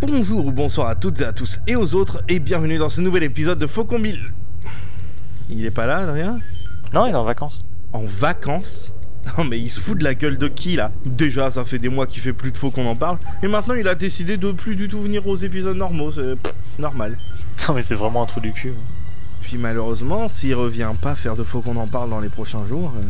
Bonjour ou bonsoir à toutes et à tous et aux autres et bienvenue dans ce nouvel épisode de Faucon Bill. Il est pas là, Adrien? Non, il est en vacances. En vacances? Non mais il se fout de la gueule de qui là? Déjà ça fait des mois qu'il fait plus de faux qu'on en parle et maintenant il a décidé de plus du tout venir aux épisodes normaux, c'est normal. Non, mais c'est vraiment un trou du cul. Puis malheureusement, s'il revient pas faire de faux qu'on en parle dans les prochains jours, euh,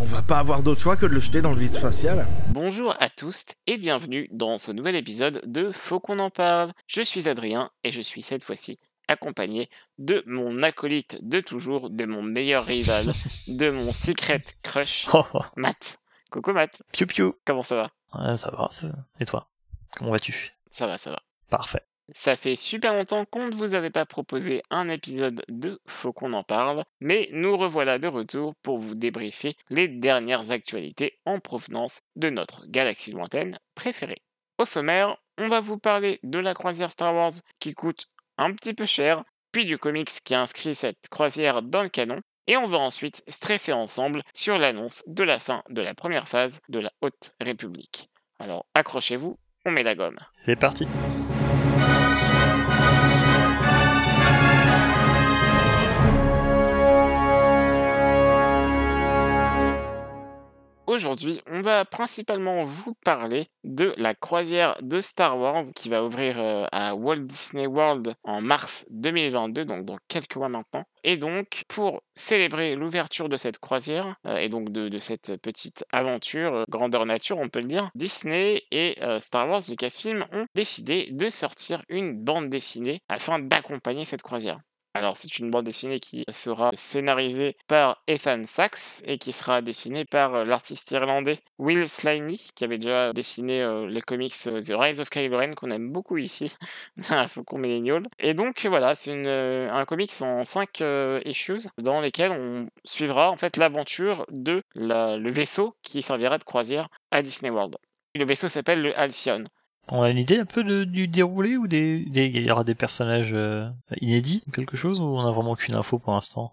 on va pas avoir d'autre choix que de le jeter dans le vide spatial. Bonjour à tous et bienvenue dans ce nouvel épisode de Faut qu'on en parle. Je suis Adrien et je suis cette fois-ci accompagné de mon acolyte de toujours, de mon meilleur rival, de mon secret crush, Oh, oh. Matt. Coucou Matt, Piu piu. comment ça va? Ouais, ça va, ça va. Et toi? Comment vas-tu? Ça va, ça va. Parfait. Ça fait super longtemps qu'on ne vous avait pas proposé un épisode de Faut qu'on en parle, mais nous revoilà de retour pour vous débriefer les dernières actualités en provenance de notre galaxie lointaine préférée. Au sommaire, on va vous parler de la croisière Star Wars qui coûte un petit peu cher, puis du comics qui inscrit cette croisière dans le canon, et on va ensuite stresser ensemble sur l'annonce de la fin de la première phase de la Haute République. Alors accrochez-vous, on met la gomme. C'est parti. Aujourd'hui, on va principalement vous parler de la croisière de Star Wars qui va ouvrir euh, à Walt Disney World en mars 2022, donc dans quelques mois maintenant. Et donc, pour célébrer l'ouverture de cette croisière euh, et donc de, cette petite aventure, euh, grandeur nature, on peut le dire, Disney et Star Wars Lucasfilm ont décidé de sortir une bande dessinée afin d'accompagner cette croisière. Alors, c'est une bande dessinée qui sera scénarisée par Ethan Sachs et qui sera dessinée par euh, l'artiste irlandais Will Slaney, qui avait déjà dessiné euh, les comics euh, The Rise of Kylo Ren, qu'on aime beaucoup ici, à Faucon Millennial. Et donc, voilà, c'est un comics en 5 issues dans lesquels on suivra en fait l'aventure de le vaisseau qui servira de croisière à Disney World. Le vaisseau s'appelle le Halcyon. On a une idée un peu de- du déroulé ou des, des- il y aura des personnages euh, inédits ou quelque chose ou on a vraiment aucune info pour l'instant?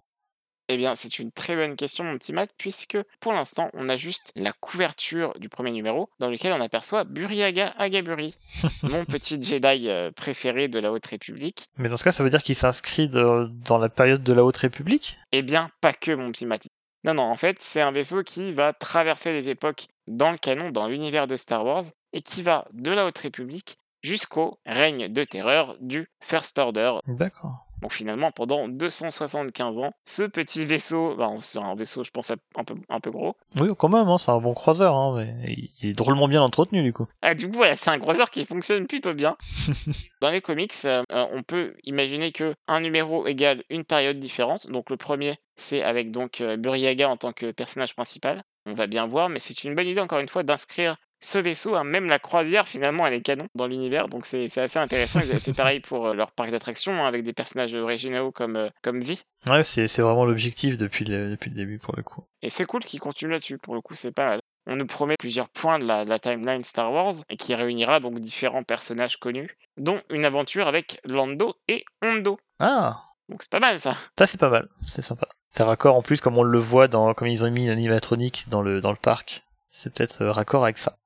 Eh bien, c'est une très bonne question, mon petit Matt, puisque pour l'instant, on a juste la couverture du premier numéro, dans lequel on aperçoit Buriaga Agaburi, mon petit Jedi euh, préféré de la Haute République. Mais dans ce cas, ça veut dire qu'il s'inscrit dans la période de la Haute République? Eh bien, pas que, mon petit Matt. Non, non, en fait, c'est un vaisseau qui va traverser les époques dans le canon, dans l'univers de Star Wars, et qui va de la Haute République jusqu'au règne de terreur du First Order, D'accord. Donc finalement, pendant 275 ans, ce petit vaisseau, ben, c'est un vaisseau, je pense, un peu, un peu gros. Oui, quand même, hein, c'est un bon croiseur, hein, mais il- est drôlement bien entretenu du coup. Ah, du coup, voilà, c'est un croiseur qui fonctionne plutôt bien. Dans les comics, euh, euh, on peut imaginer que un numéro égale une période différente. Donc le premier, c'est avec donc euh, Buriaga en tant que personnage principal. On va bien voir, mais c'est une bonne idée encore une fois d'inscrire ce vaisseau, hein, même la croisière finalement elle est canon dans l'univers, donc c'est c'est assez intéressant. Ils avaient fait pareil pour euh, leur parc d'attractions hein, avec des personnages originaux comme, euh, comme Vi. Ouais, c'est c'est vraiment l'objectif depuis le, depuis le début pour le coup. Et c'est cool qu'ils continuent là-dessus, pour le coup, c'est pas mal. On nous promet plusieurs points de la, de la timeline Star Wars et qui réunira donc différents personnages connus, dont une aventure avec Lando et Hondo. Ah Donc c'est pas mal ça. Ça c'est pas mal, c'est sympa. C'est raccord en plus comme on le voit dans comme ils ont mis l'animatronique dans le dans le parc. C'est peut-être euh, raccord avec ça.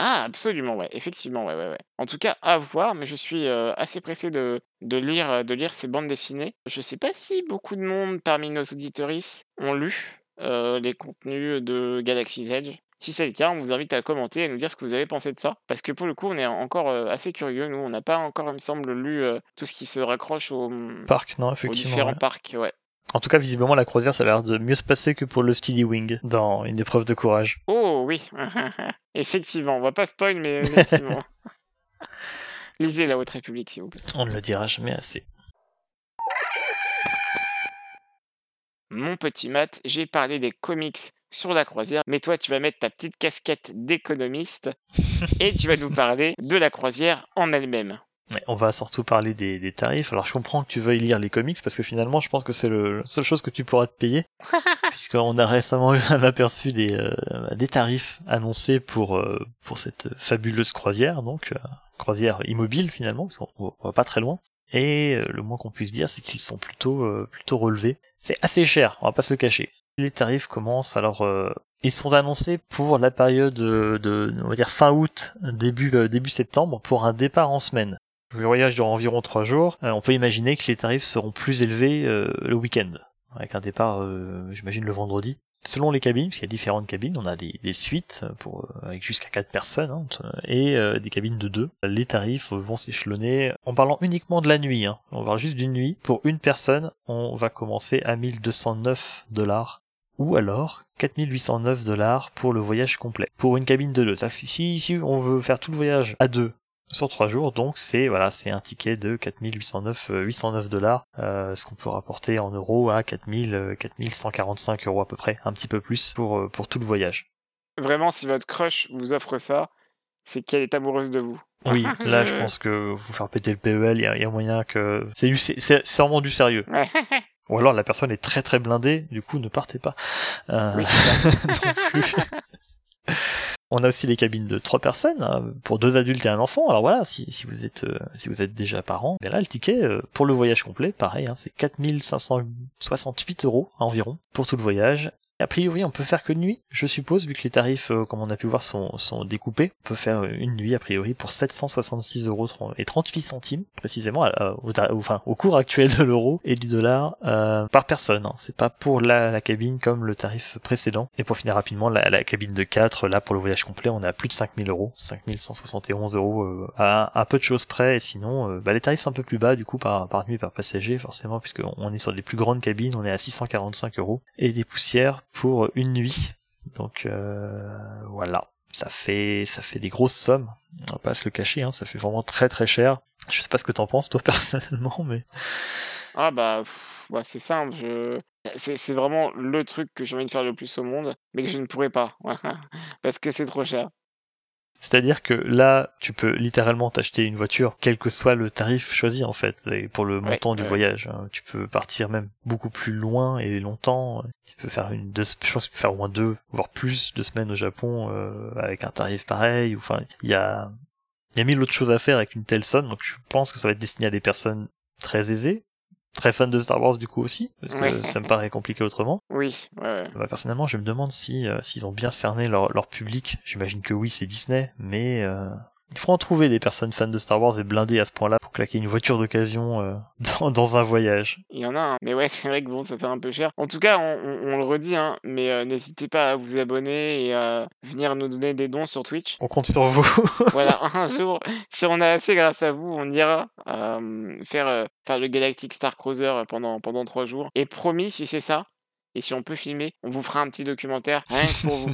Ah, absolument, ouais, effectivement, ouais, ouais, ouais. En tout cas, à voir, mais je suis euh, assez pressé de, de, lire, de lire ces bandes dessinées. Je sais pas si beaucoup de monde parmi nos auditoristes ont lu euh, les contenus de Galaxy's Edge. Si c'est le cas, on vous invite à commenter et à nous dire ce que vous avez pensé de ça. Parce que pour le coup, on est encore assez curieux. Nous, on n'a pas encore, il me semble, lu tout ce qui se raccroche au, Parc, non, aux effectivement. différents ouais. parcs. Ouais. En tout cas, visiblement, la croisière, ça a l'air de mieux se passer que pour le Steady Wing dans une épreuve de courage. Oh oui, effectivement. On va pas spoil, mais effectivement. Lisez la Haute République, s'il vous plaît. On ne le dira jamais assez. Mon petit Matt, j'ai parlé des comics sur la croisière, mais toi tu vas mettre ta petite casquette d'économiste et tu vas nous parler de la croisière en elle-même. On va surtout parler des, des tarifs. Alors je comprends que tu veuilles lire les comics parce que finalement je pense que c'est le la seule chose que tu pourras te payer puisqu'on a récemment eu un aperçu des, euh, des tarifs annoncés pour, euh, pour cette fabuleuse croisière, donc euh, croisière immobile finalement parce qu'on on va pas très loin. Et euh, le moins qu'on puisse dire c'est qu'ils sont plutôt, euh, plutôt relevés. C'est assez cher, on va pas se le cacher. Les tarifs commencent alors euh, Ils sont annoncés pour la période de, de on va dire fin août, début début septembre, pour un départ en semaine. Le voyage dure environ trois jours. Euh, on peut imaginer que les tarifs seront plus élevés euh, le week-end, avec un départ, euh, j'imagine, le vendredi. Selon les cabines, parce qu'il y a différentes cabines, on a des, suites pour avec jusqu'à quatre personnes hein, et des cabines de deux. Les tarifs vont s'échelonner en parlant uniquement de la nuit. Hein. On parle juste d'une nuit. Pour une personne, on va commencer à 1209 dollars ou alors 4809 dollars pour le voyage complet pour une cabine de deux. Si, si on veut faire tout le voyage à deux sur trois jours, donc c'est voilà, c'est un ticket de 4809 euh, 809 dollars, euh, ce qu'on peut rapporter en euros à 4000 euh, 4145 euros à peu près, un petit peu plus pour euh, pour tout le voyage. Vraiment, si votre crush vous offre ça, c'est qu'elle est amoureuse de vous. Oui, là je pense que vous faire péter le PEL, il y, a- il y a moyen que c'est du c'est vraiment du sérieux. Ou alors la personne est très très blindée, du coup ne partez pas. Euh, Oui, non plus. On a aussi les cabines de trois personnes hein, pour deux adultes et un enfant. Alors voilà, si, si vous êtes euh, si vous êtes déjà parent, ben là le ticket euh, pour le voyage complet, pareil, hein, c'est 4568 euros environ pour tout le voyage. A priori, on peut faire que nuit, je suppose, vu que les tarifs, euh, comme on a pu voir, sont, sont découpés. On peut faire une nuit, a priori, pour 766 euros et 38 centimes, précisément, à- à- au, cours actuel de l'euro et du dollar, euh, par personne. hein. C'est pas pour la, cabine comme le tarif précédent. Et pour finir rapidement, la, cabine de 4, là, pour le voyage complet, on a plus de 5000 euros, 5171 euros, euh, à un peu de choses près. Et sinon, euh, bah, les tarifs sont un peu plus bas, du coup, par, par nuit, par passager, forcément, puisque on est sur des plus grandes cabines, on est à 645 euros. Et des poussières pour une nuit. Donc euh, voilà, ça fait ça fait des grosses sommes. On va pas se le cacher, hein, ça fait vraiment très très cher. Je sais pas ce que t'en penses toi personnellement, mais Ah bah, bah, c'est simple. C'est vraiment le truc que j'ai envie de faire le plus au monde, mais que je ne pourrais pas. Parce que c'est trop cher. C'est-à-dire que là, tu peux littéralement t'acheter une voiture, quel que soit le tarif choisi en fait, et pour le Ouais, montant du ouais. voyage. hein. Tu peux partir même beaucoup plus loin et longtemps. Tu peux faire une, deux, je pense que tu peux faire au moins deux, voire plus de semaines au Japon euh, avec un tarif pareil. ou Enfin, il y a il y a mille autres choses à faire avec une telle somme, donc je pense que ça va être destiné à des personnes très aisées, très fans de Star Wars du coup aussi, parce que Ouais. ça me paraît compliqué autrement. Oui, ouais. Bah, personnellement, je me demande si euh, s'ils ont bien cerné leur, leur public. J'imagine que oui, c'est Disney, mais euh, il faut en trouver des personnes fans de Star Wars et blindées à ce point-là pour claquer une voiture d'occasion euh, dans, dans un voyage. Il y en a, hein. mais ouais, c'est vrai que bon, ça fait un peu cher. En tout cas, on, on- on le redit, hein, mais euh, n'hésitez pas à vous abonner et à venir nous donner des dons sur Twitch. On compte sur vous. voilà, un jour, si on a assez grâce à vous, on ira euh, faire, faire le Galactic Star Cruiser pendant, pendant trois jours. Et promis, si c'est ça, et si on peut filmer, on vous fera un petit documentaire, rien que pour vous.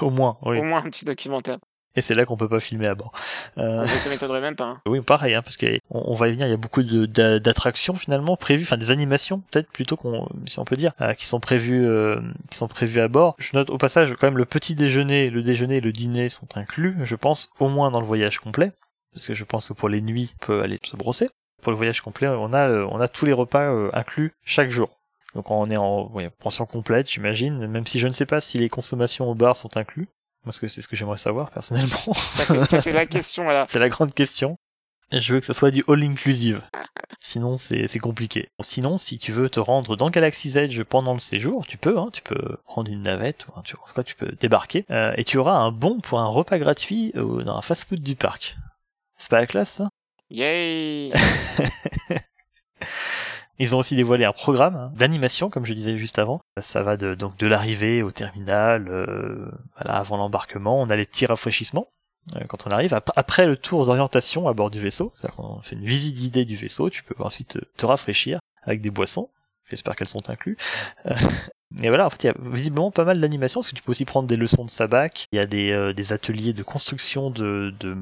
Au moins, oui. Au moins un petit documentaire. Et c'est là qu'on peut pas filmer à bord. Euh, Mais ça m'étonnerait même pas. hein. Oui, pareil, hein, parce qu'on on va y venir. Il y a beaucoup d'attractions finalement prévues, enfin des animations peut-être plutôt qu'on, si on peut dire, euh, qui sont prévues, euh, qui sont prévues à bord. Je note au passage quand même le petit déjeuner, le déjeuner et le dîner sont inclus. Je pense au moins dans le voyage complet, parce que je pense que pour les nuits, on peut aller se brosser. Pour le voyage complet, on a, euh, on a tous les repas euh, inclus chaque jour. Donc on est en ouais, pension complète, j'imagine, même si je ne sais pas si les consommations au bar sont inclus. Parce que c'est ce que j'aimerais savoir personnellement. Ça, c'est- ça, la question, voilà. C'est la grande question. Je veux que ce soit du all inclusive. Sinon, c'est c'est compliqué. Sinon, si tu veux te rendre dans Galaxy's Edge pendant le séjour, tu peux. Hein, tu peux prendre une navette, ou un- tu, en tout cas, tu peux débarquer. euh, et tu auras un bon pour un repas gratuit euh, dans un fast-food du parc. C'est pas la classe, ça? Yay Ils ont aussi dévoilé un programme hein, d'animation, comme je disais juste avant. Ça va de, donc de l'arrivée au terminal, euh, voilà, avant l'embarquement. On a les petits rafraîchissements euh, quand on arrive. Ap- Après le tour d'orientation à bord du vaisseau, c'est-à-dire qu'on fait une visite guidée du vaisseau, tu peux ensuite te, te rafraîchir avec des boissons. J'espère qu'elles sont incluses. Euh, Et voilà, en fait, il y a visiblement pas mal d'animations, parce que tu peux aussi prendre des leçons de sabac. Il y a des, euh, des ateliers de construction de, de,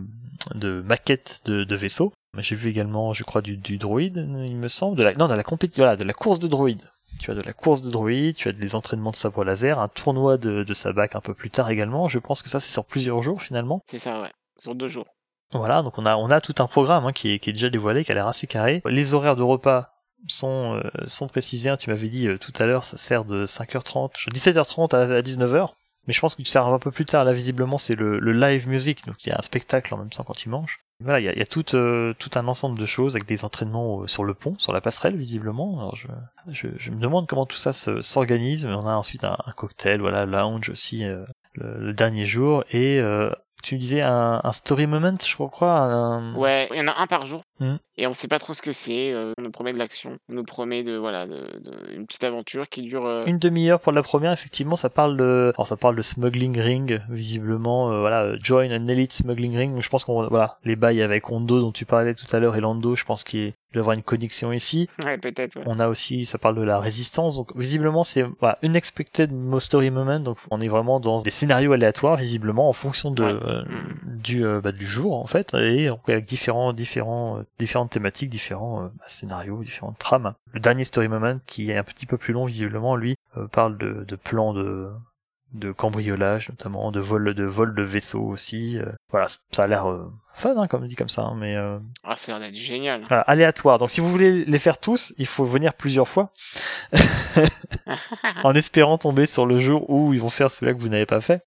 de maquettes de, de vaisseaux. J'ai vu également, je crois, du, du droïde, il me semble. De la, non, de la compétition, voilà, de la course de droïde. Tu as de la course de droïde, tu as des entraînements de sabre laser, un tournoi de, de sabac un peu plus tard également. Je pense que ça, c'est sur plusieurs jours finalement. C'est ça, ouais. Sur deux jours. Voilà, donc on a, on a tout un programme hein, qui, est, qui est déjà dévoilé, qui a l'air assez carré. Les horaires de repas sont, euh, sont précisés. hein. Tu m'avais dit euh, tout à l'heure, ça sert de 5h30, je- 17h30 à, à 19h. Mais je pense que tu sers un peu plus tard. Là, visiblement, c'est le, le live music, donc il y a un spectacle en même temps quand tu manges. Voilà, il y a, tout, euh, tout un ensemble de choses avec des entraînements euh, sur le pont, sur la passerelle visiblement. Alors je, me demande comment tout ça se- s'organise, mais on a ensuite un, un cocktail, voilà, lounge aussi euh, le, le dernier jour et euh, tu me disais un, un story moment, je crois. Un... Ouais, il y en a un par jour. Mhm. Et on sait pas trop ce que c'est. euh, on nous promet de l'action. On nous promet de voilà de, de- une petite aventure qui dure. euh, Une demi-heure pour la première, effectivement, ça parle de, alors ça parle de smuggling ring, visiblement, euh, voilà, euh, join an elite smuggling ring. Donc je pense qu'on, voilà, les bails avec Hondo dont tu parlais tout à l'heure et Lando, je pense qu'il doit y avoir une connexion ici. Ouais, peut-être. Ouais. On a aussi, ça parle de la résistance, donc visiblement c'est voilà, unexpected story moment, donc on est vraiment dans des scénarios aléatoires, visiblement en fonction de Ouais. euh, Mhm. du euh, bah, du jour en fait, et donc, avec différents différents euh, différentes thématiques, différents bah, scénarios, différentes trames. Le dernier story moment, qui est un petit peu plus long visiblement, lui parle de, de plans de de cambriolage notamment, de vol de vol de vaisseau aussi. euh, voilà, ça a l'air euh, fun hein, comme dit comme ça, hein, mais euh, Ah, ça a l'air d'être génial. voilà, aléatoire. Donc si vous voulez les faire tous, il faut venir plusieurs fois. en espérant tomber sur le jour où ils vont faire celui-là que vous n'avez pas fait.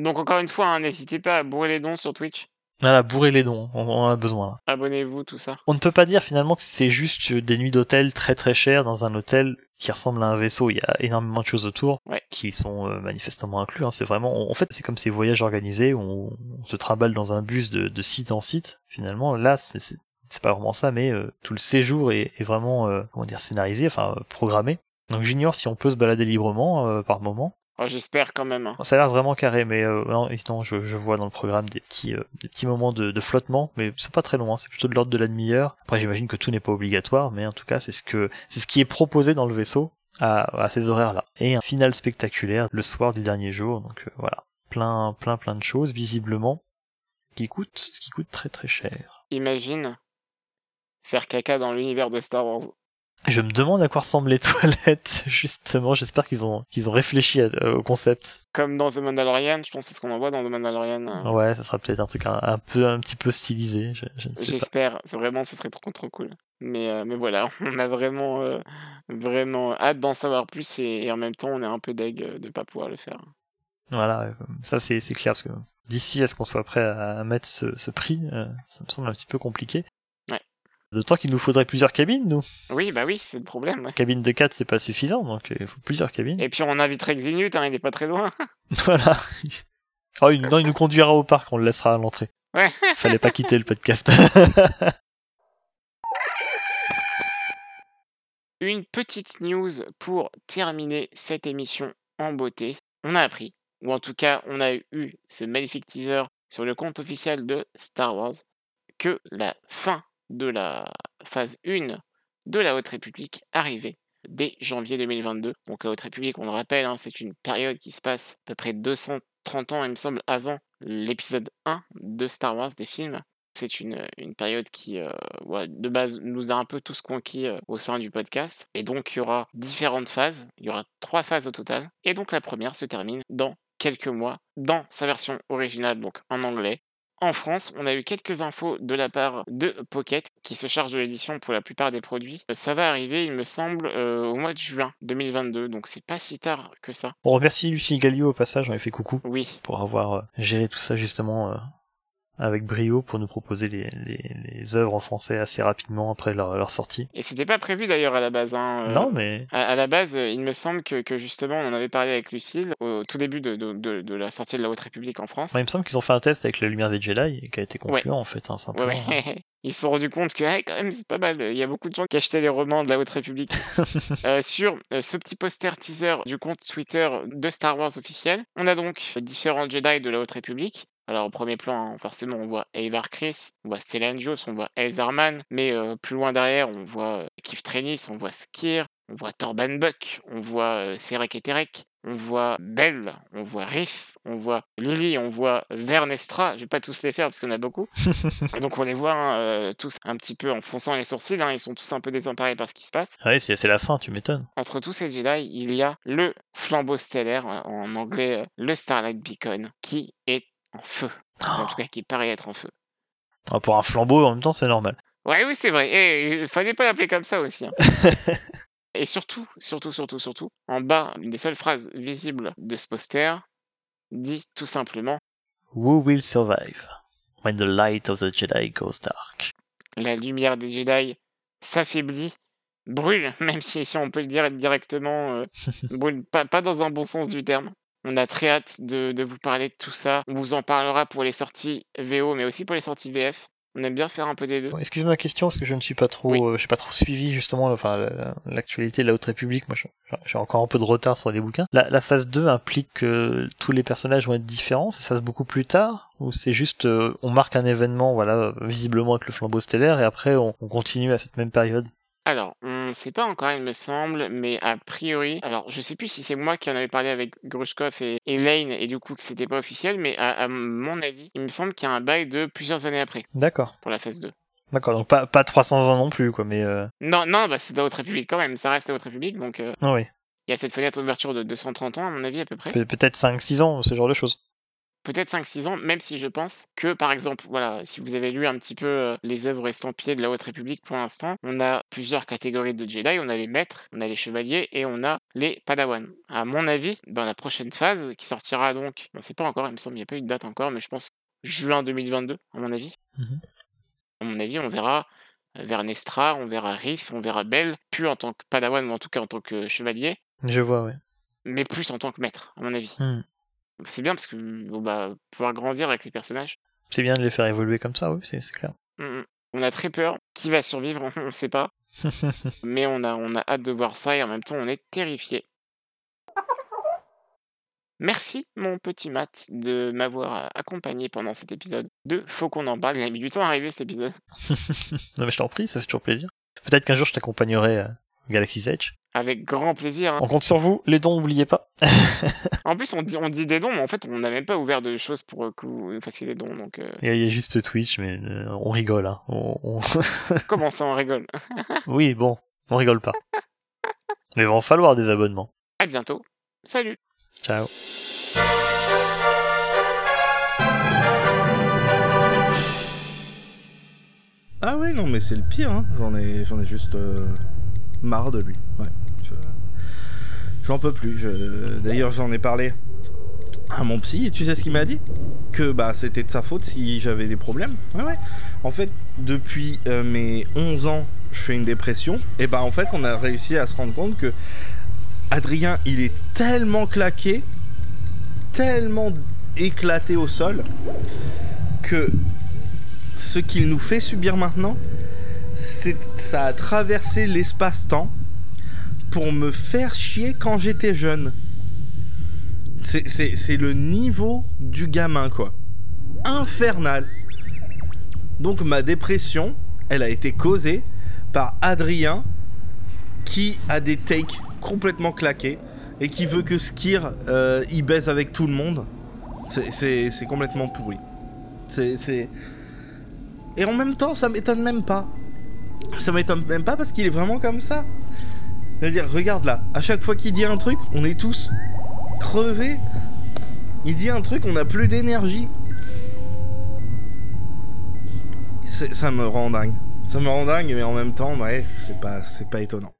Donc encore une fois, hein, n'hésitez pas à bourrer les dons sur Twitch. Voilà, bourrer les dons, on, on en a besoin. Abonnez-vous, tout ça. On ne peut pas dire finalement que c'est juste des nuits d'hôtel très très chères dans un hôtel qui ressemble à un vaisseau. Il y a énormément de choses autour Ouais. qui sont euh, manifestement inclus. hein. C'est vraiment, en fait, c'est comme ces voyages organisés où on, on se trimballe dans un bus de, de site en site. Finalement, là, c'est pas vraiment ça, mais euh, tout le séjour est, est vraiment, euh, comment dire, scénarisé, enfin euh, programmé. Donc j'ignore si on peut se balader librement euh, par moment. Oh, J'espère quand même. hein. Ça a l'air vraiment carré, mais euh, non, non, je, je vois dans le programme des petits, euh, des petits moments de, de flottement, mais c'est pas très long, hein, c'est plutôt de l'ordre de la demi-heure. Après, j'imagine que tout n'est pas obligatoire, mais en tout cas, c'est ce que c'est ce qui est proposé dans le vaisseau à, à ces horaires-là. Et un final spectaculaire le soir du dernier jour, donc euh, voilà, plein, plein, plein de choses visiblement qui coûtent, qui coûtent très très cher. Imagine faire caca dans l'univers de Star Wars. Je me demande à quoi ressemblent les toilettes, justement. J'espère qu'ils ont qu'ils ont réfléchi à- euh, au concept. Comme dans The Mandalorian, je pense que ce qu'on en voit dans The Mandalorian. euh, Ouais, ça sera peut-être un truc un, un peu, un petit peu stylisé. Je, je ne sais pas. J'espère, c'est vraiment, ça serait trop trop cool. Mais, euh, mais voilà, on a vraiment, vraiment hâte d'en savoir plus et, et en même temps, on est un peu deg de pas pouvoir le faire. Voilà, ça c'est c'est clair parce que d'ici à ce qu'on soit prêt à, à mettre ce, ce prix, ça me semble un petit peu compliqué. D'autant qu'il nous faudrait plusieurs cabines, nous. Oui, bah oui, c'est le problème. ouais. Cabine de 4, c'est pas suffisant, donc euh, il faut plusieurs cabines. Et puis on inviterait Xinut, hein, il est pas très loin. Voilà. Oh, il, non, il nous conduira au parc, on le laissera à l'entrée. Ouais. Fallait pas quitter le podcast. Une petite news pour terminer cette émission en beauté. On a appris, ou en tout cas, on a eu ce magnifique teaser sur le compte officiel de Star Wars, que la fin de la phase 1 de la Haute République arrivait dès janvier 2022. Donc la Haute République, on le rappelle, hein, c'est une période qui se passe à peu près 230 ans, il me semble, avant l'épisode 1 de Star Wars des films. C'est une, une période qui, euh, de base, nous a un peu tous conquis euh, au sein du podcast. Et donc, il y aura différentes phases. Il y aura trois phases au total. Et donc, la première se termine dans quelques mois, dans sa version originale, donc en anglais. En France, on a eu quelques infos de la part de Pocket, qui se charge de l'édition pour la plupart des produits. Euh, Ça va arriver, il me semble, euh, au mois de juin 2022, donc c'est pas si tard que ça. on remercie Lucie Gallio au passage, on lui fait coucou Oui, pour avoir euh, géré tout ça justement avec brio pour nous proposer les, les, les œuvres en français assez rapidement après leur, leur sortie. et c'était pas prévu d'ailleurs à la base. hein, euh, Non, mais À, à la base, euh, il me semble que, que justement, on en avait parlé avec Lucille au tout début de, de- de- de la sortie de la Haute République en France. Ouais, il me semble qu'ils ont fait un test avec la lumière des Jedi et qui a été concluant en fait, hein, Ouais, simplement. ouais. Ils se sont rendus compte que ah, quand même c'est pas mal. Il y a beaucoup de gens qui achetaient les romans de la Haute République. Euh, sur euh, ce petit poster teaser du compte Twitter de Star Wars officiel, on a donc différents Jedi de la Haute République. Alors au premier plan, hein, forcément, on voit Avar Chris, on voit Stellan Joss, on voit Elzarman, mais euh, plus loin derrière, on voit euh, Keith Trennis, on voit Skir, on voit Torban Buck, on voit euh, Serek et Terek, on voit Bell, on voit Riff, on voit Lily, on voit Vernestra. Je vais pas tous les faire parce qu'il y en a beaucoup. Et donc on les voit hein, euh, tous un petit peu en fronçant les sourcils. hein, ils sont tous un peu désemparés par ce qui se passe. Ouais, c'est c'est la fin, tu m'étonnes. Entre tous ces Jedi, il y a le flambeau stellaire, euh, en anglais euh, le Starlight Beacon, qui est en feu. En tout cas, qui paraît être en feu. Ah, Pour un flambeau, en même temps, c'est normal. Ouais, oui, c'est vrai. Et il fallait pas l'appeler comme ça aussi. hein. Et surtout, surtout, surtout, surtout, en bas, une des seules phrases visibles de ce poster dit tout simplement Who will survive When the light of the Jedi goes dark? La lumière des Jedi s'affaiblit, brûle, même si, si on peut le dire directement, euh, brûle pas, pas dans un bon sens du terme. On a très hâte de, de vous parler de tout ça. On vous en parlera pour les sorties VO, mais aussi pour les sorties VF. On aime bien faire un peu des deux. Bon, Excuse-moi la question, parce que je ne suis pas trop, Oui. euh, j'ai pas trop suivi justement enfin, la- l'actualité de la Haute République. Moi, j'ai encore un peu de retard sur les bouquins. La, la phase 2 implique que tous les personnages vont être différents. Ça se passe beaucoup plus tard ou c'est juste euh, on marque un événement, voilà, visiblement avec le flambeau stellaire, et après on, on continue à cette même période? Alors, on sait pas encore, il me semble, mais a priori, alors je sais plus si c'est moi qui en avais parlé avec Grushkov et, et Lane, et du coup que c'était pas officiel, mais à, à mon avis, il me semble qu'il y a un bail de plusieurs années après D'accord, pour la phase 2. d'accord. Donc pas pas 300 ans non plus, quoi. Mais euh... Non, non, bah c'est la Haute République quand même, ça reste la Haute République, donc euh, ah oui, il y a cette fenêtre d'ouverture de 230 ans, à mon avis, à peu près. Pe- peut-être 5-6 ans, ce genre de choses. Peut-être 5-6 ans, même si je pense que, par exemple, voilà, si vous avez lu un petit peu euh, les œuvres estampillées de la Haute République pour l'instant, on a plusieurs catégories de Jedi, on a les maîtres, on a les chevaliers et on a les padawans. À mon avis, dans la prochaine phase, qui sortira donc, on ne sait pas encore, il me semble, il n'y a pas eu de date encore, mais je pense juin 2022, à mon avis. Mhm. À mon avis, on verra euh, vers Nestra, on verra Riff, on verra Bell, plus en tant que padawan, ou en tout cas en tant que chevalier, Je vois, ouais. mais plus en tant que maître, à mon avis. Hmm. C'est bien parce que bon, bah, pouvoir grandir avec les personnages. C'est bien de les faire évoluer comme ça, oui, c'est clair. Mm, mm. On a très peur. Qui va survivre On ne sait pas. Mais on a, on a hâte de voir ça et en même temps, on est terrifié. Merci, mon petit Matt, de m'avoir euh, accompagné pendant cet épisode de Faut qu'on en parle. Il a mis du temps à arriver cet épisode. non mais je t'en prie, ça fait toujours plaisir. Peut-être qu'un jour je t'accompagnerai à Galaxy's Edge. Avec grand plaisir. hein. On compte sur vous, les dons, n'oubliez pas. En plus, on dit, on dit des dons, mais en fait, on n'a même pas ouvert de choses pour euh, que vous fassiez des dons. Donc, euh, Il y a- il y a juste Twitch, mais euh, on rigole. Hein. On- on- comment ça, on rigole? Oui, bon, on rigole pas. Mais il va en falloir des abonnements. À bientôt. Salut Ciao. Ah ouais, non, mais c'est le pire, hein. J'en ai, j'en ai juste euh, marre de lui. Ouais. Je- J'en peux plus. D'ailleurs, j'en ai parlé à mon psy, et tu sais ce qu'il m'a dit? Que bah c'était de sa faute si j'avais des problèmes. Ouais, ouais. En fait, depuis euh, mes 11 ans, je fais une dépression, et bah en fait, on a réussi à se rendre compte que Adrien, il est tellement claqué, tellement éclaté au sol, que ce qu'il nous fait subir maintenant, ça a traversé l'espace-temps pour me faire chier quand j'étais jeune. C'est- le niveau du gamin, quoi. Infernal. Donc ma dépression, elle a été causée par Adrien qui a des takes complètement claqués et qui veut que Skir euh, il baise avec tout le monde. C'est- complètement pourri. Et en même temps, ça m'étonne même pas. Ça m'étonne même pas parce qu'il est vraiment comme ça. C'est-à-dire, regarde là, à chaque fois qu'il dit un truc, on est tous crevés. Il dit un truc, on n'a plus d'énergie. Ça me rend dingue. Ça me rend dingue, mais en même temps, ouais, c'est pas, c'est pas étonnant.